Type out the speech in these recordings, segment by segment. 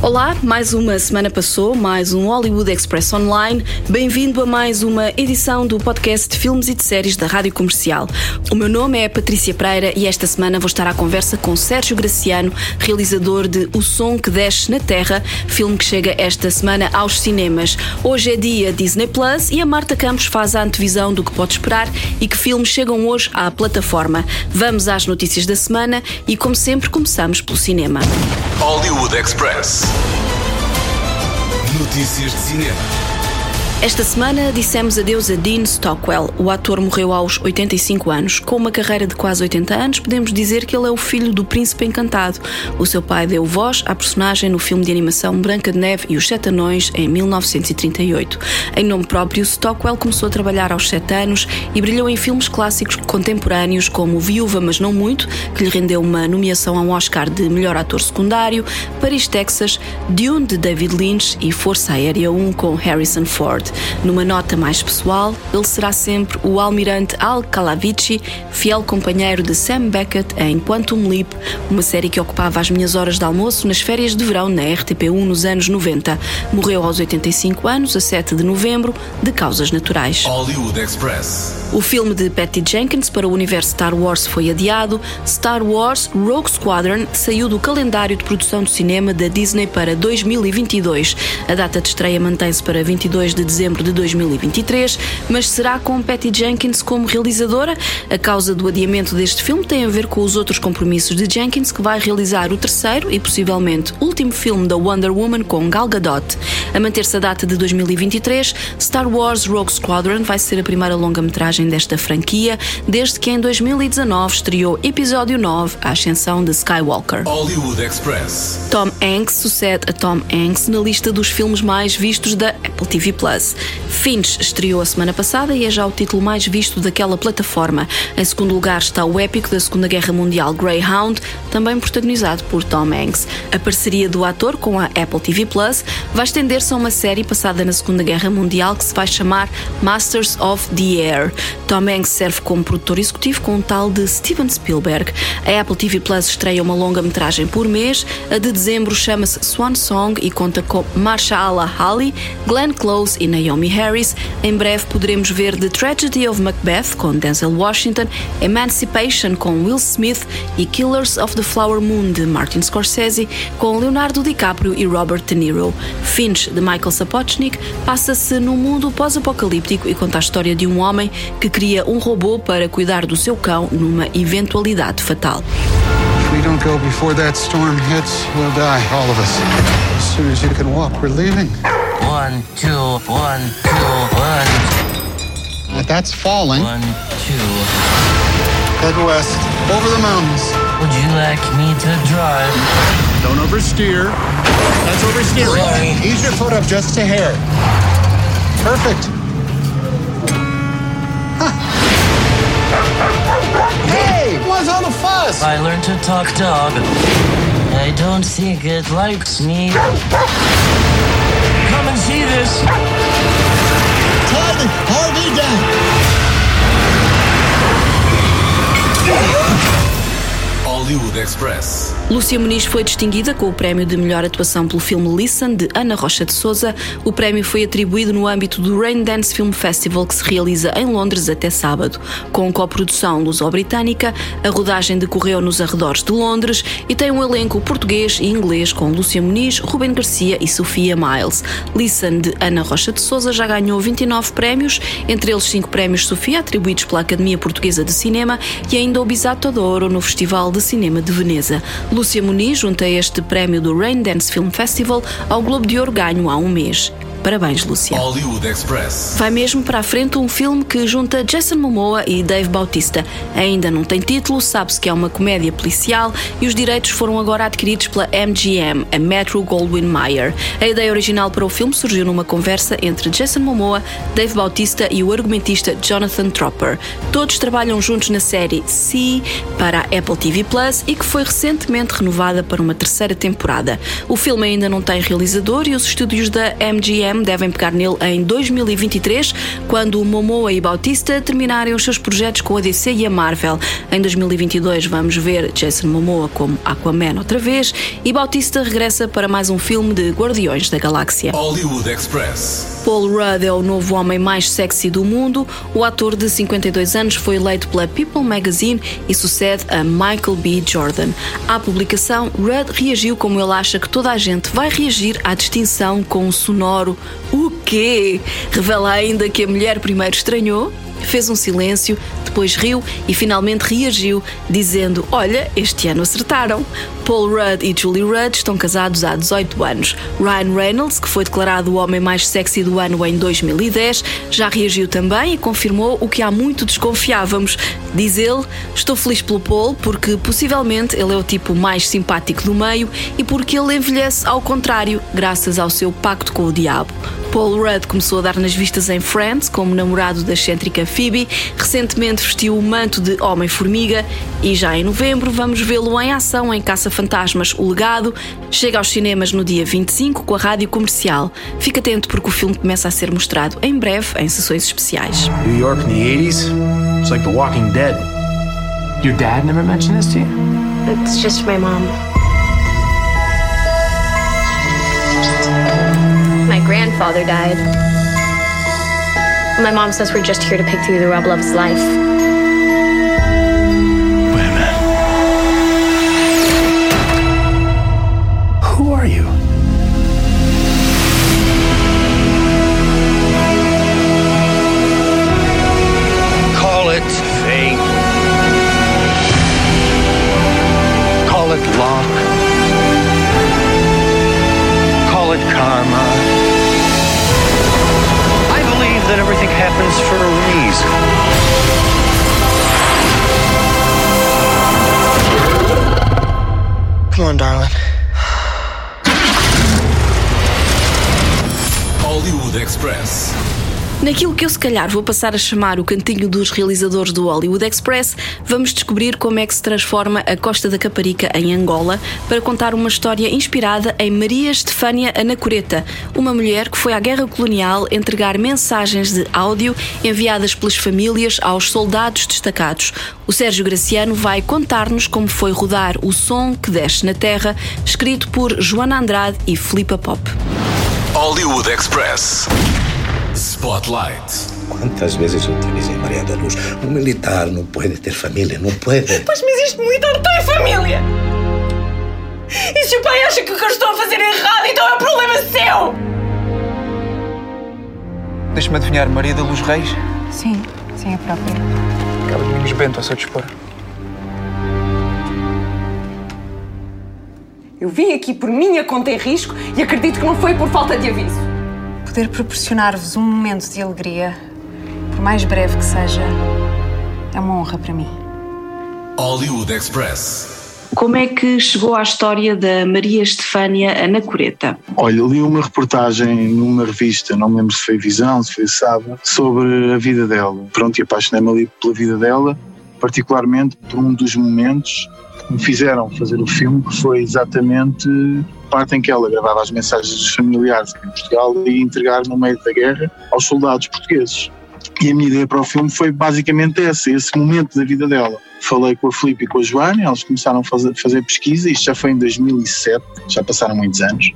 Olá, mais uma semana passou, mais um Hollywood Express Online. Bem-vindo a mais uma edição do podcast de filmes e de séries da Rádio Comercial. O meu nome é Patrícia Pereira e esta semana vou estar à conversa com Sérgio Graciano, realizador de O Som que Desce na Terra, filme que chega esta semana aos cinemas. Hoje é dia Disney Plus e a Marta Campos faz a antevisão do que pode esperar e que filmes chegam hoje à plataforma. Vamos às notícias da semana e, como sempre, começamos pelo cinema. Hollywood Express. Notícias de cinema. Esta semana dissemos adeus a Dean Stockwell. O ator morreu aos 85 anos. Com uma carreira de quase 80 anos, podemos dizer que ele é o filho do Príncipe Encantado. O seu pai deu voz à personagem no filme de animação Branca de Neve e os Sete Anões em 1938. Em nome próprio, Stockwell começou a trabalhar aos 7 anos e brilhou em filmes clássicos contemporâneos como Viúva, mas não muito, que lhe rendeu uma nomeação a um Oscar de melhor ator secundário, Paris, Texas, Dune de David Lynch e Força Aérea 1 com Harrison Ford. Numa nota mais pessoal, ele será sempre o almirante Al Calavici, fiel companheiro de Sam Beckett em Quantum Leap, uma série que ocupava as minhas horas de almoço nas férias de verão na RTP1 nos anos 90. Morreu aos 85 anos, a 7 de novembro, de causas naturais. Hollywood Express. O filme de Patty Jenkins para o universo Star Wars foi adiado. Star Wars Rogue Squadron saiu do calendário de produção do cinema da Disney para 2022. A data de estreia mantém-se para 22 de dezembro de 2023, mas será com Patty Jenkins como realizadora? A causa do adiamento deste filme tem a ver com os outros compromissos de Jenkins, que vai realizar o terceiro e possivelmente último filme da Wonder Woman com Gal Gadot. A manter-se a data de 2023, Star Wars Rogue Squadron vai ser a primeira longa-metragem desta franquia, desde que em 2019 estreou episódio 9, A Ascensão de Skywalker. Hollywood Express. Tom Hanks sucede a Tom Hanks na lista dos filmes mais vistos da Apple TV Plus. Finch estreou a semana passada e é já o título mais visto daquela plataforma. Em segundo lugar está o épico da Segunda Guerra Mundial Greyhound, também protagonizado por Tom Hanks. A parceria do ator com a Apple TV Plus vai estender-se a uma série passada na Segunda Guerra Mundial que se vai chamar Masters of the Air. Tom Hanks serve como produtor executivo com um tal de Steven Spielberg. A Apple TV Plus estreia uma longa-metragem por mês. A de dezembro chama-se Swan Song e conta com Marshala Ali, Glenn Close e Naomi Harris. Em breve poderemos ver The Tragedy of Macbeth com Denzel Washington, Emancipation com Will Smith e Killers of the Flower Moon de Martin Scorsese com Leonardo DiCaprio e Robert De Niro. Finch de Michael Sapochnik passa-se num mundo pós-apocalíptico e conta a história de um homem que cria um robô para cuidar do seu cão numa eventualidade fatal. We don't go before that storm hits, we'll die, all of us. As soon as you can walk, we're leaving. One, two, one, two, one, that's falling, one, two. head west, over the mountains. Would you like me to drive? Don't oversteer. That's oversteering. Sorry. Ease your foot up just a hair. Perfect. Huh. Hey, what's all the fuss? I learned to talk dog. I don't think it likes me. Come and see this. Tie the RV down. Hollywood Express. Lúcia Muniz foi distinguida com o prémio de melhor atuação pelo filme Listen, de Ana Rocha de Souza. O prémio foi atribuído no âmbito do Rain Dance Film Festival, que se realiza em Londres até sábado. Com coprodução luso-britânica, a rodagem decorreu nos arredores de Londres e tem um elenco português e inglês com Lúcia Muniz, Ruben Garcia e Sofia Miles. Listen, de Ana Rocha de Souza, já ganhou 29 prémios, entre eles 5 prémios Sofia, atribuídos pela Academia Portuguesa de Cinema, e ainda o Bisato d'Oro no Festival de Cinema de Veneza. Lúcia Muniz junta este prémio do Rain Dance Film Festival ao Globo de Ouro ganho há um mês. Parabéns, Lúcia. Hollywood Express. Vai mesmo para a frente um filme que junta Jason Momoa e Dave Bautista. Ainda não tem título, sabe-se que é uma comédia policial e os direitos foram agora adquiridos pela MGM, a Metro Goldwyn Mayer. A ideia original para o filme surgiu numa conversa entre Jason Momoa, Dave Bautista e o argumentista Jonathan Tropper. Todos trabalham juntos na série C para a Apple TV Plus e que foi recentemente renovada para uma terceira temporada. O filme ainda não tem realizador e os estúdios da MGM devem pegar nele em 2023, quando Momoa e Bautista terminarem os seus projetos com a DC e a Marvel. Em 2022 vamos ver Jason Momoa como Aquaman outra vez e Bautista regressa para mais um filme de Guardiões da Galáxia. Hollywood Express. Paul Rudd é o novo homem mais sexy do mundo. O ator de 52 anos foi eleito pela People Magazine e sucede a Michael B. Jordan. À publicação, Rudd reagiu como ele acha que toda a gente vai reagir à distinção com um sonoro O quê? Revela ainda que a mulher primeiro estranhou fez um silêncio, depois riu e finalmente reagiu, dizendo: Olha, este ano acertaram. Paul Rudd e Julie Rudd estão casados há 18 anos. Ryan Reynolds, que foi declarado o homem mais sexy do ano em 2010, já reagiu também e confirmou o que há muito desconfiávamos. Diz ele: Estou feliz pelo Paul porque possivelmente ele é o tipo mais simpático do meio e porque ele envelhece ao contrário, graças ao seu pacto com o diabo. Paul Rudd começou a dar nas vistas em Friends como namorado da excêntrica Phoebe, recentemente vestiu o manto de Homem-Formiga e já em novembro vamos vê-lo em ação em Caça-Fantasmas O Legado. Chega aos cinemas no dia 25 com a rádio comercial. Fica atento porque o filme começa a ser mostrado em breve em sessões especiais. New York in the 80s? It's like The Walking Dead. Your dad never mentioned this to you? It's just my mom. Grandfather died. My mom says we're just here to pick through the rubble of his life. Come on, darling. Hollywood Express. Naquilo que eu se calhar vou passar a chamar o cantinho dos realizadores do Hollywood Express, vamos descobrir como é que se transforma a Costa da Caparica em Angola para contar uma história inspirada em Maria Estefânia Anacoreta, uma mulher que foi à guerra colonial entregar mensagens de áudio enviadas pelas famílias aos soldados destacados. O Sérgio Graciano vai contar-nos como foi rodar O Som que Desce na Terra, escrito por Joana Andrade e Filipa Pop. Hollywood Express. Spotlight. ¿Cuántas veces eu te dije, María da Luz? Un militar no puede ter família, não puede. Pois, mas este militar tem família! E se o pai acha que o que eu estou a fazer é errado, então é um problema seu! Deixa-me adivinhar, Maria da Luz Reis? Sim, sim, a própria. Acaba de Domingos Bento ao seu dispor. Eu vim aqui por minha conta em risco e acredito que não foi por falta de aviso. Poder proporcionar-vos um momento de alegria, por mais breve que seja, é uma honra para mim. Hollywood Express. Como é que chegou à história da Maria Estefânia Anacoreta? Olha, li uma reportagem numa revista, não me lembro se foi Visão, se foi Sábado, sobre a vida dela. Pronto, e apaixonei-me ali pela vida dela, particularmente por um dos momentos que me fizeram fazer o filme, que foi exatamente parte em que ela gravava as mensagens dos familiares em Portugal e entregar no meio da guerra aos soldados portugueses. E a minha ideia para o filme foi basicamente essa, esse momento da vida dela. Falei com a Filipe e com a Joana, eles começaram a fazer, fazer pesquisa, isto já foi em 2007, já passaram muitos anos,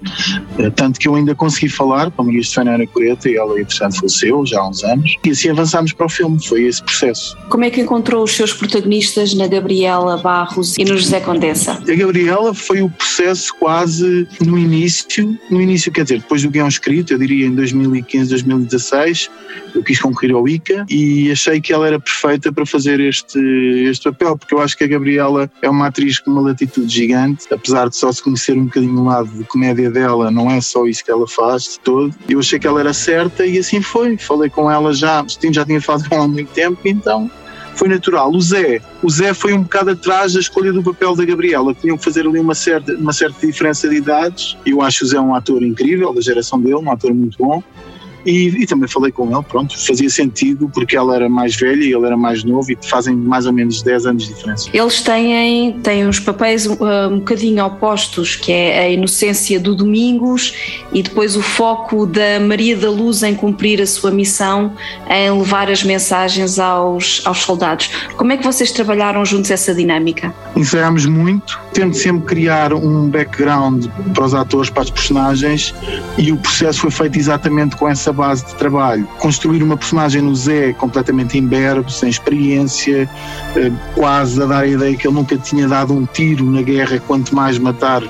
Eh, tanto que eu ainda consegui falar com a Maria Estefânia Ana Coreta e ela, entretanto, faleceu já há uns anos, e assim avançámos para o filme, foi esse processo. Como é que encontrou os seus protagonistas na Gabriela Barros e no José Condessa? A Gabriela foi o processo quase no início, no início quer dizer, depois do guião escrito, eu diria em 2015, 2016, eu quis concorrer ao ICA e achei que ela era perfeita para fazer este, este papel, porque eu acho que a Gabriela é uma atriz com uma latitude gigante, apesar de só se conhecer um bocadinho o lado de comédia dela, não é só isso que ela faz de todo. Eu achei que ela era certa e assim foi. Falei com ela já, já tinha falado com ela há muito tempo, então foi natural. O Zé, o Zé foi um bocado atrás da escolha do papel da Gabriela. Tinham que fazer ali uma certa, uma certa diferença de idades. Eu acho o Zé um ator incrível, da geração dele, um ator muito bom. E, e, também falei com ele, pronto, fazia sentido porque ela era mais velha e ele era mais novo e fazem mais ou menos 10 anos de diferença. Eles têm, têm uns papéis um, um bocadinho opostos, que é a inocência do Domingos e depois o foco da Maria da Luz em cumprir a sua missão, em levar as mensagens aos, aos soldados. Como é que vocês trabalharam juntos essa dinâmica? Ensaiámos muito, tento sempre criar um background para os atores, para as personagens e o processo foi feito exatamente com essa base de trabalho. Construir uma personagem no Zé completamente imberbe, sem experiência, eh, quase a dar a ideia que ele nunca tinha dado um tiro na guerra, quanto mais matar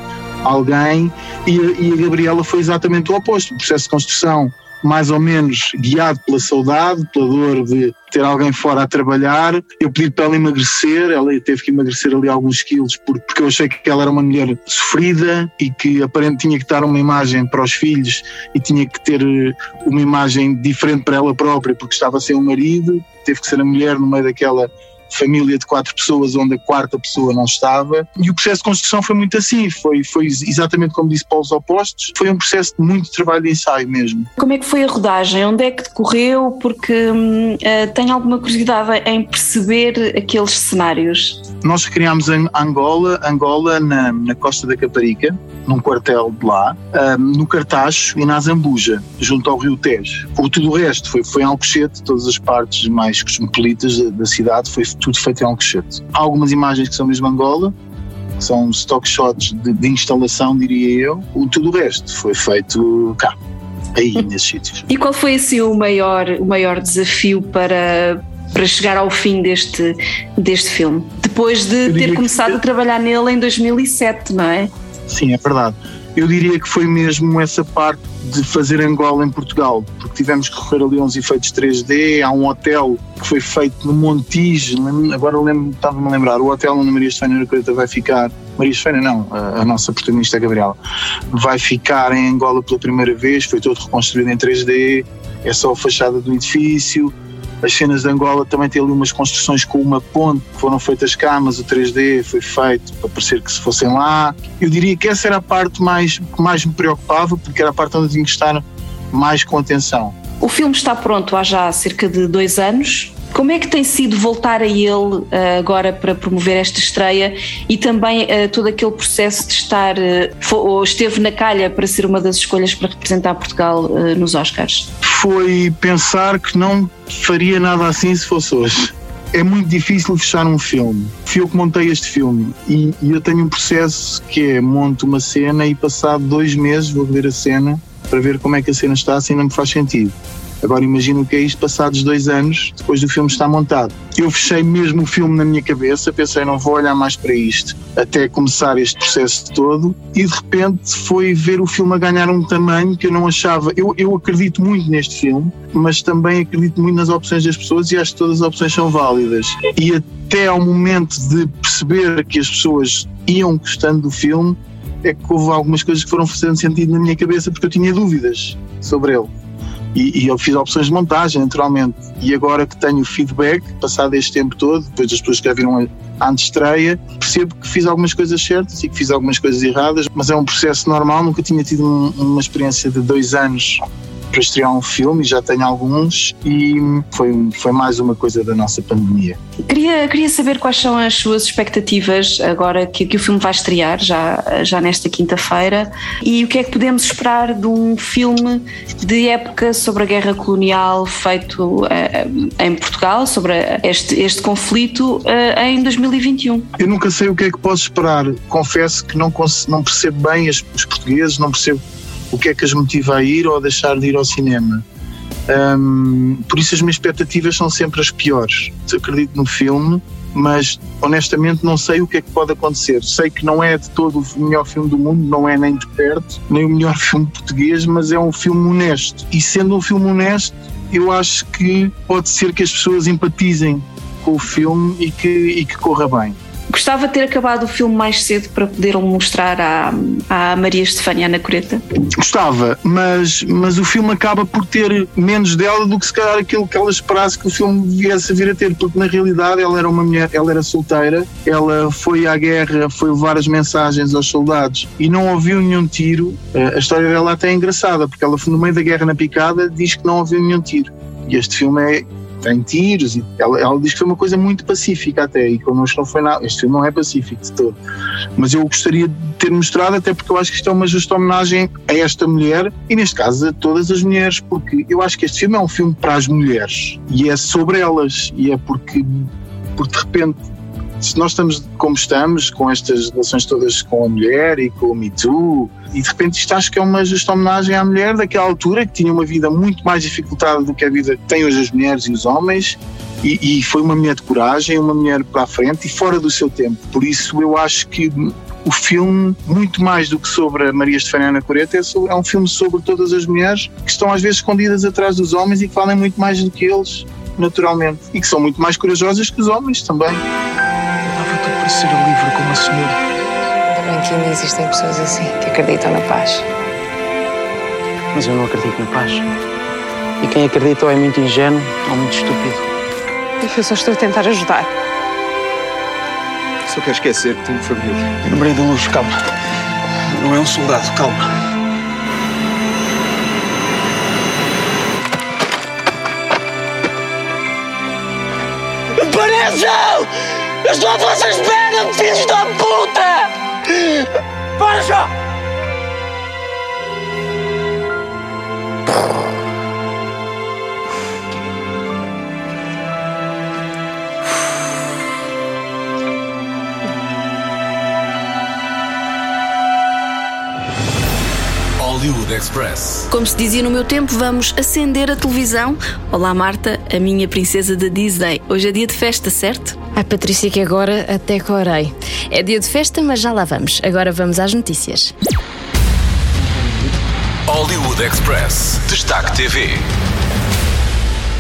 alguém, e a Gabriela foi exatamente o oposto. O processo de construção mais ou menos guiado pela saudade, pela dor de ter alguém fora a trabalhar. Eu pedi para ela emagrecer, ela teve que emagrecer ali alguns quilos porque eu achei que ela era uma mulher sofrida e que aparentemente tinha que dar uma imagem para os filhos e tinha que ter eh, uma imagem diferente para ela própria porque estava sem o marido, teve que ser a mulher no meio daquela família de quatro pessoas onde a quarta pessoa não estava. E o processo de construção foi muito assim, foi, foi exatamente como disse Paulo os opostos, foi um processo de muito trabalho de ensaio mesmo. Como é que foi a rodagem? Onde é que decorreu? Porque hum, uh, tenho alguma curiosidade em perceber aqueles cenários. Nós criámos em Angola, Angola na, na costa da Caparica, num quartel de lá, um, no Cartacho e na Zambuja, junto ao Rio Tejo. O tudo o resto foi, foi em Alcochete, todas as partes mais cosmopolitas da, da cidade, foi tudo feito em Alcochete. Há algumas imagens que são mesmo Angola, que são stock shots de, de instalação, diria eu. O tudo o resto foi feito cá, aí nesses sítios. E qual foi assim o maior, o maior desafio para, para chegar ao fim deste, deste filme? Depois de ter começado que... a trabalhar nele em 2007, não é? Sim, é verdade. Eu diria que foi mesmo essa parte de fazer Angola em Portugal, porque tivemos que recorrer ali uns efeitos 3D, há um hotel que foi feito no Montijo, agora estava-me a lembrar, o hotel onde Maria Estefânia Uracreta vai ficar, Maria Estefânia não, a, a nossa protagonista é Gabriela, vai ficar em Angola pela primeira vez, foi todo reconstruído em 3D, é só a fachada do edifício, as cenas de Angola também têm ali umas construções com uma ponte foram feitas cá, mas o 3D foi feito para parecer que se fossem lá. Eu diria que essa era a parte mais, que mais me preocupava, porque era a parte onde eu tinha que estar mais com atenção. O filme está pronto há já cerca de dois anos. Como é que tem sido voltar a ele uh, agora para promover esta estreia e também uh, todo aquele processo de estar, uh, ou esteve na calha para ser uma das escolhas para representar Portugal nos Oscars? Foi pensar que não faria nada assim se fosse hoje. É muito difícil fechar um filme. Fui eu que montei este filme e, e eu tenho um processo que é monto uma cena e passado dois meses vou ver a cena para ver como é que a cena está, assim não me faz sentido. Agora imagina o que é isto passados dois anos depois do filme estar montado. Eu fechei mesmo o filme na minha cabeça, pensei não vou olhar mais para isto até começar este processo todo e de repente foi ver o filme a ganhar um tamanho que eu não achava. Eu, eu acredito muito neste filme, mas também acredito muito nas opções das pessoas e acho que todas as opções são válidas. E até ao momento de perceber que as pessoas iam gostando do filme, é que houve algumas coisas que foram fazendo sentido na minha cabeça porque eu tinha dúvidas sobre ele. E, e, eu fiz opções de montagem, naturalmente. E agora que tenho feedback, passado este tempo todo, depois das pessoas que já viram a antestreia, percebo que fiz algumas coisas certas e que fiz algumas coisas erradas, mas é um processo normal. Nunca tinha tido um, uma experiência de dois anos para estrear um filme, já tenho alguns, e foi, foi mais uma coisa da nossa pandemia. Queria, queria saber quais são as suas expectativas agora que, que o filme vai estrear, já, já nesta quinta-feira, e o que é que podemos esperar de um filme de época sobre a guerra colonial feito uh, em Portugal, sobre este, este conflito uh, em 2021? Eu nunca sei o que é que posso esperar. Confesso que não, não percebo bem os portugueses, não percebo o que é que as motiva a ir ou a deixar de ir ao cinema. Um, por isso as minhas expectativas são sempre as piores. Acredito no filme, mas honestamente não sei o que é que pode acontecer. Sei que não é de todo o melhor filme do mundo, não é nem de perto, nem o melhor filme português, mas é um filme honesto. E sendo um filme honesto, eu acho que pode ser que as pessoas empatizem com o filme e que, e que corra bem. Gostava de ter acabado o filme mais cedo para poder mostrar à, à Maria Estefânia Anacoreta? Gostava, mas, mas o filme acaba por ter menos dela do que se calhar aquilo que ela esperasse que o filme viesse a vir a ter, porque na realidade ela era uma mulher, ela era solteira, ela foi à guerra, foi levar as mensagens aos soldados e não ouviu nenhum tiro. Eh, a história dela até é engraçada, porque ela no meio da guerra na picada diz que não ouviu nenhum tiro. E este filme é tem tiros e ela, ela, diz que foi uma coisa muito pacífica até e connosco não foi nada, este filme não é pacífico de todo. Mas eu gostaria de ter mostrado até porque eu acho que isto é uma justa homenagem a esta mulher e neste caso a todas as mulheres porque eu acho que este filme é um filme para as mulheres e é sobre elas e é porque, porque de repente se nós estamos como estamos, com estas relações todas com a mulher e com o Me Too, e de repente isto acho que é uma justa homenagem à mulher daquela altura que tinha uma vida muito mais dificultada do que a vida que têm hoje as mulheres e os homens, e, e foi uma mulher de coragem, uma mulher para a frente e fora do seu tempo. Por isso eu acho que o filme, muito mais do que sobre a Maria Estefaniana Coreta, é, sobre, é, um filme sobre todas as mulheres que estão às vezes escondidas atrás dos homens e que falem muito mais do que eles, naturalmente, e que são muito mais corajosas que os homens também para ser livre como a senhora. Ainda bem que ainda existem pessoas assim, que acreditam na paz. Mas eu não acredito na paz. E quem acredita ou é muito ingênuo ou muito estúpido. Eu só estou a tentar ajudar. Só quero esquecer que tenho família. Eu Maria da Luz, calma. Não é um soldado, calma. Apareçam! Eu estou a fazer espera, filhos da puta! Para já! Hollywood Express. Como se dizia no meu tempo, vamos acender a televisão. Olá, Marta, a minha princesa da Disney. Hoje é dia de festa, certo? Ai, Patrícia, que agora até corei. É dia de festa, mas já lá vamos. Agora vamos às notícias. Hollywood Express. Destaque TV.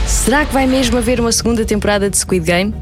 Será que vai mesmo haver uma segunda temporada de Squid Game?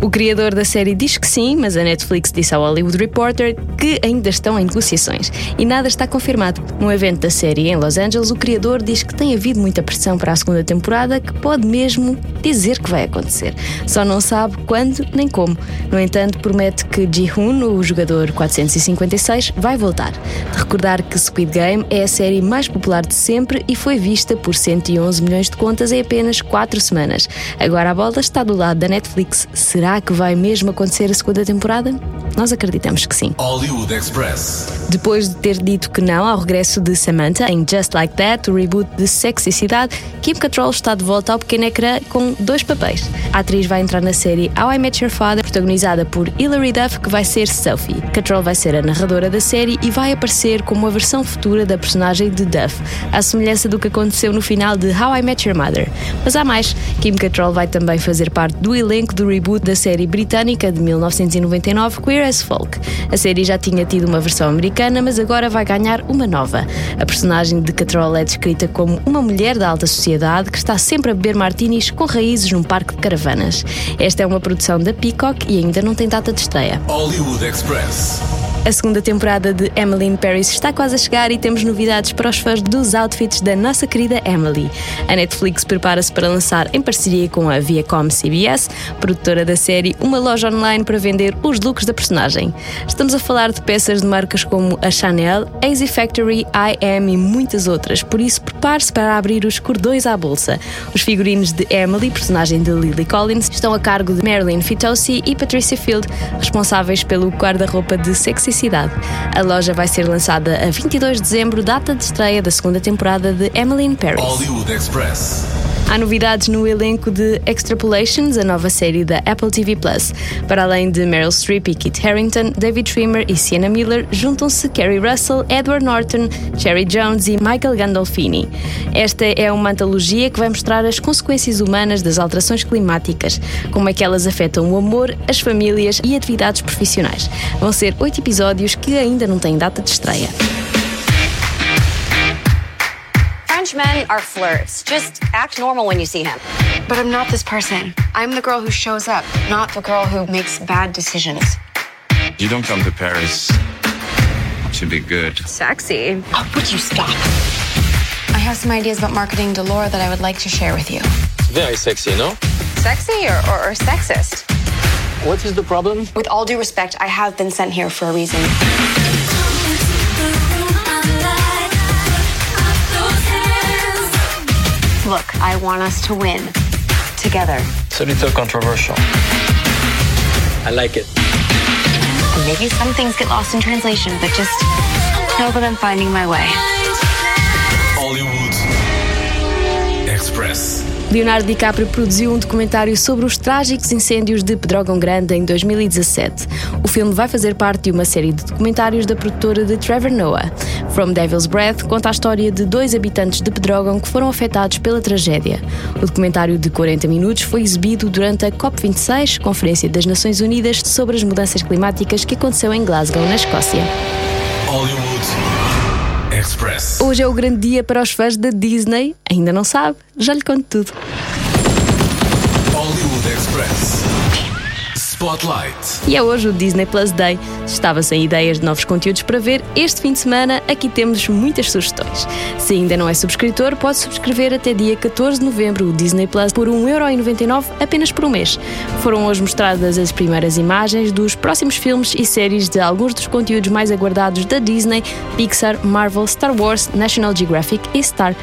O criador da série diz que sim, mas a Netflix disse ao Hollywood Reporter que ainda estão em negociações e nada está confirmado. Num evento da série em Los Angeles, o criador diz que tem havido muita pressão para a segunda temporada, que pode mesmo dizer que vai acontecer. Só não sabe quando nem como. No entanto, promete que Ji-hoon, o jogador 456, vai voltar. De recordar que Squid Game é a série mais popular de sempre e foi vista por 111 milhões de contas em apenas 4 semanas. Agora a bola está do lado da Netflix. Será que vai mesmo acontecer a segunda temporada? Nós acreditamos que sim. Hollywood Express. Depois de ter dito que não ao regresso de Samantha em Just Like That, o reboot de Sexicidade, Kim Cattrall está de volta ao pequeno ecrã com dois papéis. A atriz vai entrar na série How I Met Your Father, protagonizada por Hilary Duff, que vai ser Sophie. Cattrall vai ser a narradora da série e vai aparecer como a versão futura da personagem de Duff, à semelhança do que aconteceu no final de How I Met Your Mother. Mas há mais, Kim Cattrall vai também fazer parte do elenco do reboot da série britânica de 1999 Queer as Folk. A série já tinha tido uma versão americana, mas agora vai ganhar uma nova. A personagem de Catrol é descrita como uma mulher da alta sociedade que está sempre a beber martinis com raízes num parque de caravanas. Esta é uma produção da Peacock e ainda não tem data de estreia. Hollywood Express. A segunda temporada de Emily in Paris está quase a chegar e temos novidades para os fãs dos outfits da nossa querida Emily. A Netflix prepara-se para lançar, em parceria com a Viacom CBS, produtora da série, uma loja online para vender os looks da personagem. Estamos a falar de peças de marcas como a Chanel, AZ Factory, I.M. e muitas outras, por isso prepare-se para abrir os cordões à bolsa. Os figurinos de Emily, personagem de Lily Collins, estão a cargo de Marilyn Fitosi e Patricia Field, responsáveis pelo guarda-roupa de sexy A loja vai ser lançada a 22 de dezembro, data de estreia da segunda temporada de Emily in Paris. Hollywood Express. Há novidades no elenco de Extrapolations, a nova série da Apple TV Plus. Para além de Meryl Streep e Kit Harington, David Schwimmer e Sienna Miller, juntam-se Kerry Russell, Edward Norton, Cherry Jones e Michael Gandolfini. Esta é uma antologia que vai mostrar as consequências humanas das alterações climáticas, como é que elas afetam o amor, as famílias e atividades profissionais. Vão ser oito episódios que ainda não têm data de estreia. French men are flirts. Just act normal when you see him. But I'm not this person. I'm the girl who shows up, not the girl who makes bad decisions. You don't come to Paris to be good. Sexy. Oh, would you stop? I have some ideas about marketing Delore that I would like to share with you. Very sexy, no? Sexy or, or, or sexist? What is the problem? With all due respect, I have been sent here for a reason. Look, I want us to win. Together. It's a little controversial. I like it. Maybe some things get lost in translation, but just know that I'm finding my way. Leonardo DiCaprio produziu um documentário sobre os trágicos incêndios de Pedrógão Grande em 2017. O filme vai fazer parte de uma série de documentários da produtora de Trevor Noah. From Devil's Breath conta a história de dois habitantes de Pedrógão que foram afetados pela tragédia. O documentário de 40 minutos foi exibido durante a COP26, Conferência das Nações Unidas sobre as Mudanças Climáticas que aconteceu em Glasgow, na Escócia. Hollywood Express. Hoje é o grande dia para os fãs da Disney. Ainda não sabe? Já lhe conto tudo. Hollywood Express. Spotlight. E é hoje o Disney Plus Day. Estava sem ideias de novos conteúdos para ver este fim de semana. Aqui temos muitas sugestões. Se ainda não é subscritor, pode subscrever até dia 14 de novembro o Disney Plus por 1,99€ apenas por um mês. Foram hoje mostradas as primeiras imagens dos próximos filmes e séries de alguns dos conteúdos mais aguardados da Disney, Pixar, Marvel, Star Wars, National Geographic e Star.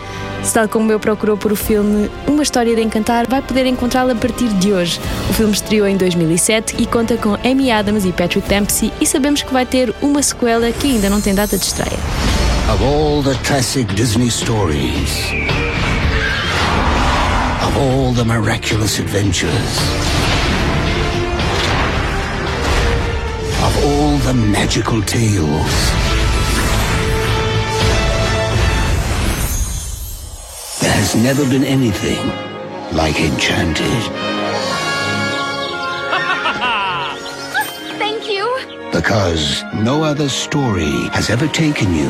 Se tal como eu procurou por o filme Uma História de Encantar, vai poder encontrá-lo a partir de hoje. O filme estreou em 2007 e conta com Amy Adams e Patrick Dempsey e sabemos que vai ter uma sequela que ainda não tem data de estreia. Of all the classic Disney stories, of all the miraculous adventures, of all the magical tales, there has never been anything like Enchanted. Because no other story has ever taken you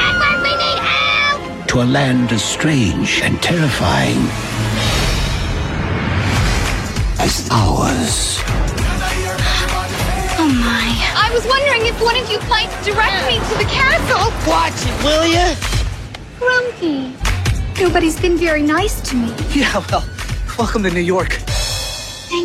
Edward, we need help! to a land as strange and terrifying as ours. Oh my. I was wondering if one of you might direct me to the castle. Watch it, will you? Grumpy. Nobody's been very nice to me. Yeah, well, welcome to New York.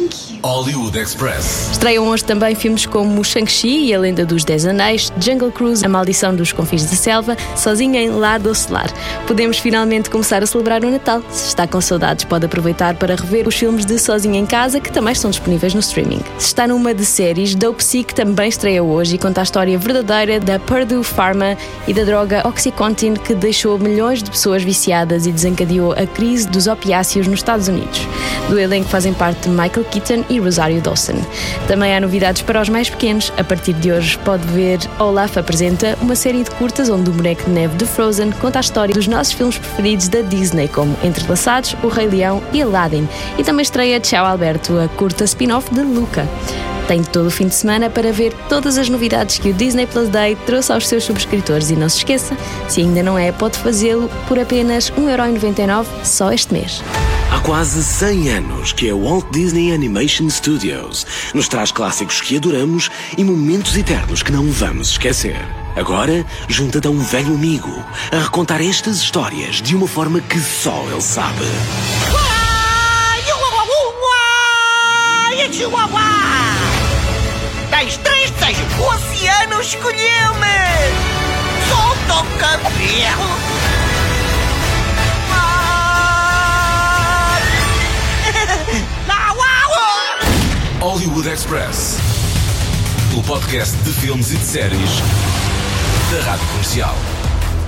Thank you. Hollywood Express. Estreiam hoje também filmes como Shang-Chi e a Lenda dos Dez Anéis, Jungle Cruise, A Maldição dos Confins da Selva, Sozinha em Lar do Celar. Podemos finalmente começar a celebrar o Natal. Se está com saudades, pode aproveitar para rever os filmes de Sozinha em Casa, que também estão disponíveis no streaming. Se está numa de séries, Dope Sick também estreia hoje e conta a história verdadeira da Purdue Pharma e da droga Oxycontin, que deixou milhões de pessoas viciadas e desencadeou a crise dos opiáceos nos Estados Unidos. Do elenco fazem parte Michael Keaton e Rosario Dawson. Também há novidades para os mais pequenos. A partir de hoje pode ver Olaf apresenta uma série de curtas onde o boneco de neve de Frozen conta a história dos nossos filmes preferidos da Disney, como Entrelaçados, O Rei Leão e Aladdin. E também estreia Tchau Alberto, a curta spin-off de Luca. Tem todo o fim de semana para ver todas as novidades que o Disney Plus Day trouxe aos seus subscritores e não se esqueça, se ainda não é, pode fazê-lo por apenas 1,99€ só este mês. Quase 100 anos que a Walt Disney Animation Studios nos traz clássicos que adoramos e momentos eternos que não vamos esquecer. Agora, junta-te a um velho amigo a recontar estas histórias de uma forma que só ele sabe. Três desejos. O oceano escolheu-me! Solta o cabelo! Hollywood Express. O podcast de filmes e de séries da Rádio Comercial.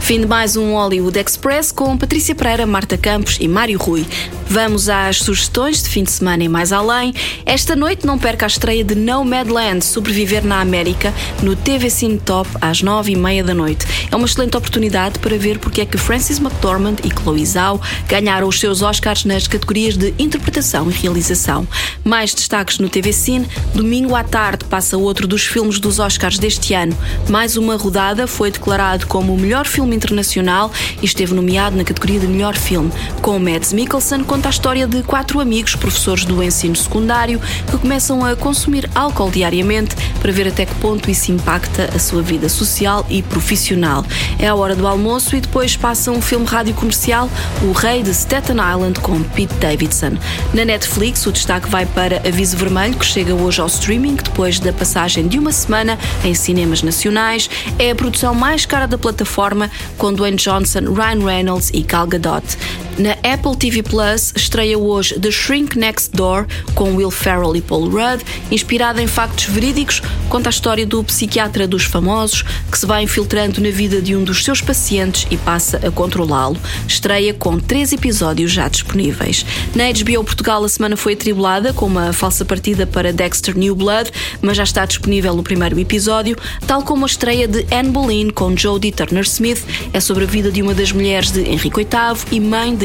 Fim de mais um Hollywood Express com Patrícia Pereira, Marta Campos e Mário Rui. Vamos às sugestões de fim de semana e mais além. Esta noite não perca a estreia de Nomadland, Sobreviver na América, no TV Cine Top às nove e meia da noite. É uma excelente oportunidade para ver porque é que Francis McDormand e Chloe Zhao ganharam os seus Oscars nas categorias de interpretação e realização. Mais destaques no TV Cine. Domingo à tarde passa outro dos filmes dos Oscars deste ano. Mais uma rodada foi declarado como o melhor filme internacional e esteve nomeado na categoria de melhor filme. Com Mads Mikkelsen, conta a história de quatro amigos, professores do ensino secundário, que começam a consumir álcool diariamente para ver até que ponto isso impacta a sua vida social e profissional. É a hora do almoço e depois passa um filme rádio comercial, O Rei de Staten Island, com Pete Davidson. Na Netflix, o destaque vai para Aviso Vermelho, que chega hoje ao streaming, depois da passagem de uma semana em cinemas nacionais. É a produção mais cara da plataforma, com Dwayne Johnson, Ryan Reynolds e Gal Gadot. Na Apple TV Plus estreia hoje The Shrink Next Door com Will Ferrell e Paul Rudd, inspirada em factos verídicos, conta a história do psiquiatra dos famosos que se vai infiltrando na vida de um dos seus pacientes e passa a controlá-lo. Estreia com três episódios já disponíveis. Na HBO Portugal a semana foi atribulada com uma falsa partida para Dexter New Blood, mas já está disponível o primeiro episódio, tal como a estreia de Anne Boleyn com Jodie Turner-Smith. É sobre a vida de uma das mulheres de Henrique VIII e mãe de